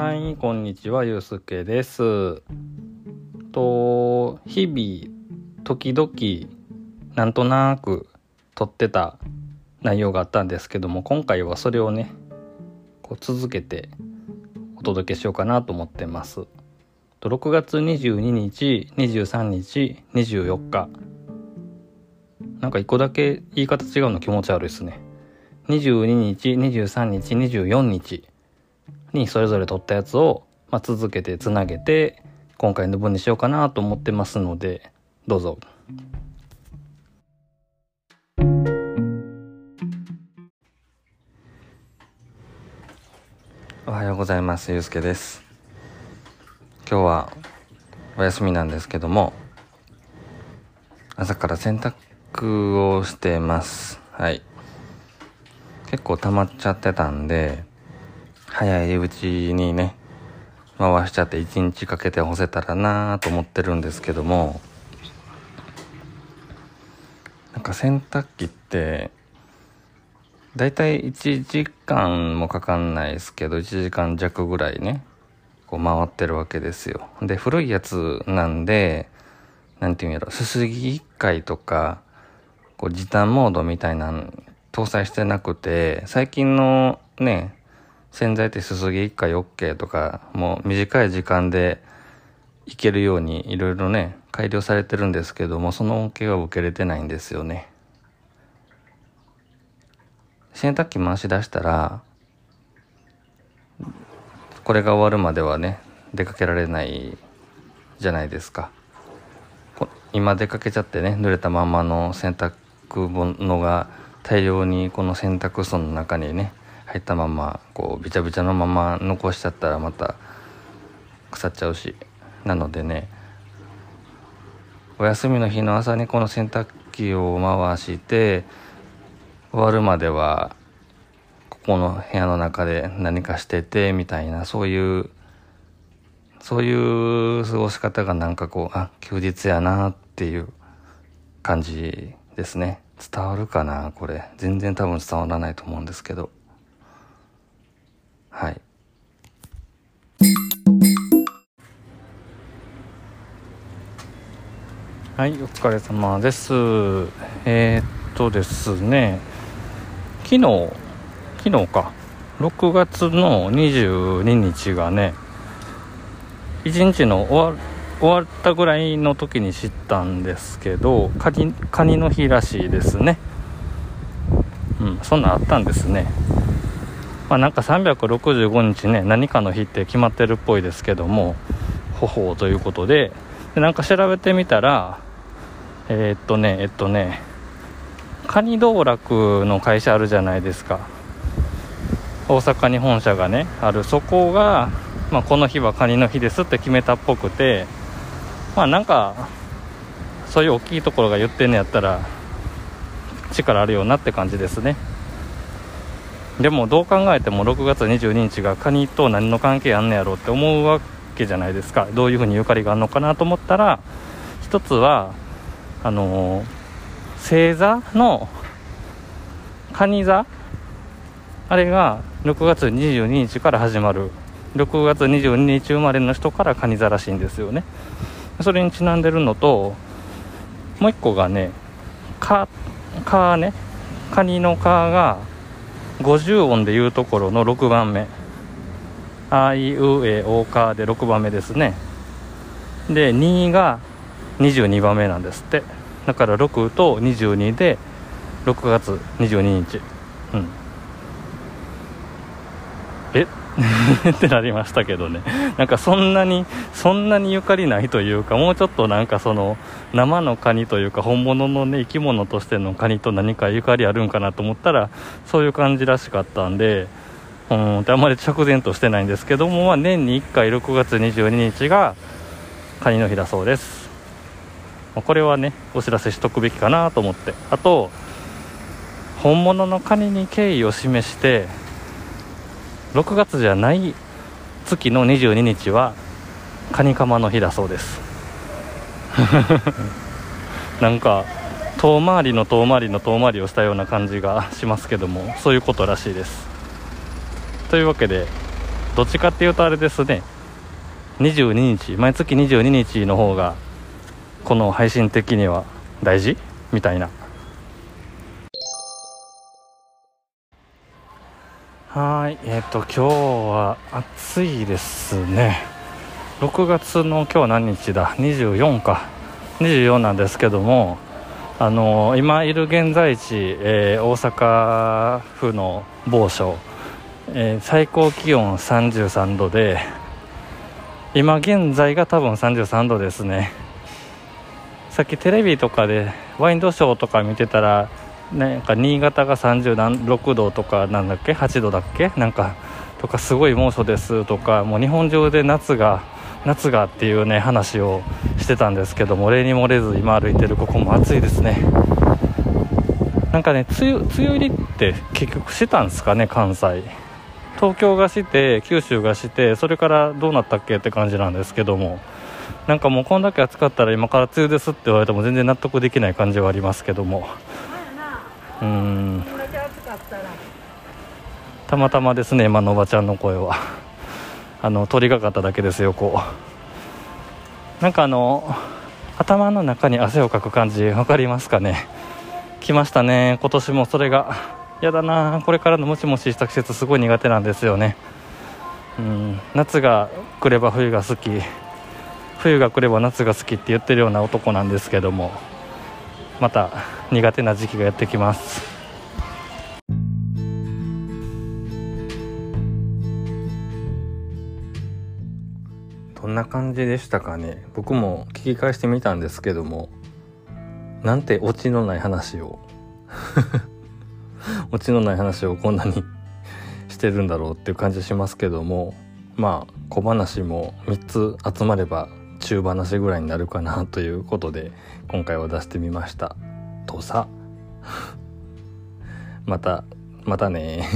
はい、こんにちは、ゆうすけです。と、日々、時々、なんとなく撮ってた内容があったんですけども、今回はそれをね、こう続けてお届けしようかなと思ってます。と6月22日、23日、24日。なんか一個だけ言い方違うの気持ち悪いですね。22日、23日、24日。にそれぞれ撮ったやつを、まあ、続けてつなげて今回の分にしようかなと思ってますのでどうぞ。おはようございます。ゆうすけです。今日はお休みなんですけども朝から洗濯をしてます。はい。結構溜まっちゃってたんで早いうちにね回しちゃって1日かけて干せたらなと思ってるんですけどもなんか洗濯機ってだいたい1時間もかかんないですけど1時間弱ぐらいねこう回ってるわけですよ。で古いやつなんでなんていうんやろすすぎ1回とかこう時短モードみたいなの搭載してなくて最近のね洗剤ってすすぎ1回 OK とかもう短い時間でいけるようにいろいろね改良されてるんですけどもその恩恵は受けれてないんですよね。洗濯機回し出したらこれが終わるまではね出かけられないじゃないですか。今出かけちゃってね濡れたままの洗濯物が大量にこの洗濯槽の中にね入ったままこうびちゃびちゃのまま残しちゃったらまた腐っちゃうし。なのでねお休みの日の朝にこの洗濯機を回して終わるまではここの部屋の中で何かしててみたいなそういうそういう過ごし方がなんかこうあ休日やなっていう感じですね。伝わるかなこれ。全然多分伝わらないと思うんですけど。はい。はい、お疲れ様です。えー、っとですね、昨日、昨日か、6月の22日がね、1日の終わ終わったぐらいの時に知ったんですけど、カニカニの日らしいですね。うん、そんなんあったんですね。まあ、なんか365日ね何かの日って決まってるっぽいですけどもほほうということででなんか調べてみたらえー、っとねえっとねカニ道楽の会社あるじゃないですか。大阪に本社がねある。そこが、まあ、この日はカニの日ですって決めたっぽくてまあなんかそういう大きいところが言ってんのやったら力あるよなって感じですね。でもどう考えても6月22日がカニと何の関係あんねやろうって思うわけじゃないですか。どういうふうにゆかりがあるのかなと思ったら一つはあのー、星座のカニ座。あれが6月22日から始まる。6月22日生まれの人からカニ座らしいんですよね。それにちなんでるのともう一個がね「か」かね。カニの「か」が50音でいうところの6番目「あいうえおか」で6番目ですね。で2が22番目なんですって。だから6と22で6月22日。うんえ ってなりましたけどね。なんかそんなにそんなにゆかりないというかもうちょっとなんかその生のカニというか本物のね生き物としてのカニと何かゆかりあるんかなと思ったらそういう感じらしかったんでうんあんまり直前としてないんですけども、まあ、年に1回6月22日がカニの日だそうです。これはねお知らせしとくべきかなと思って。あと本物のカニに敬意を示して6月じゃない月の22日はカニカマの日だそうです。なんか遠回りの遠回りの遠回りをしたような感じがしますけどもそういうことらしいです。というわけでどっちかっていうとあれですね。22日毎月22日の方がこの配信的には大事？みたいな。はいえっ、ー、と今日は暑いですね。6月の今日何日だ？24か。24なんですけどもあの今いる現在地、えー、大阪府の某所、え、最高気温33度で今現在が多分33度ですね。さっきテレビとかでワインドショーとか見てたらなんか新潟が36度とかなんだっけ？8度だっけ？なんかとかすごい猛暑ですとかもう日本中で夏が夏がっていうね話をしてたんですけども例に漏れず今歩いてるここも暑いですね。なんかね梅雨梅雨入りって結局したんですかね関西。東京がして九州がしてそれからどうなったっけ？って感じなんですけども。なんかもうこんだけ暑かったら今から梅雨ですって言われても全然納得できない感じはありますけども。うん。たまたまですね今のおばちゃんの声は。あの通りがかっただけですよこう。なんかあの頭の中に汗をかく感じ分かりますかね？来ましたね。今年もそれがやだなこれからのムチムチした季節すごい苦手なんですよね。うん夏が来れば冬が好き冬が来れば夏が好きって言ってるような男なんですけども。また苦手な時期がやってきます。どんな感じでしたかね？僕も聞き返してみたんですけどもなんてオチのない話を オチのない話をこんなにしてるんだろうっていう感じしますけどもまあ小話も3つ集まれば中話ぐらいになるかなということで今回は出してみました。とさ？またまたね。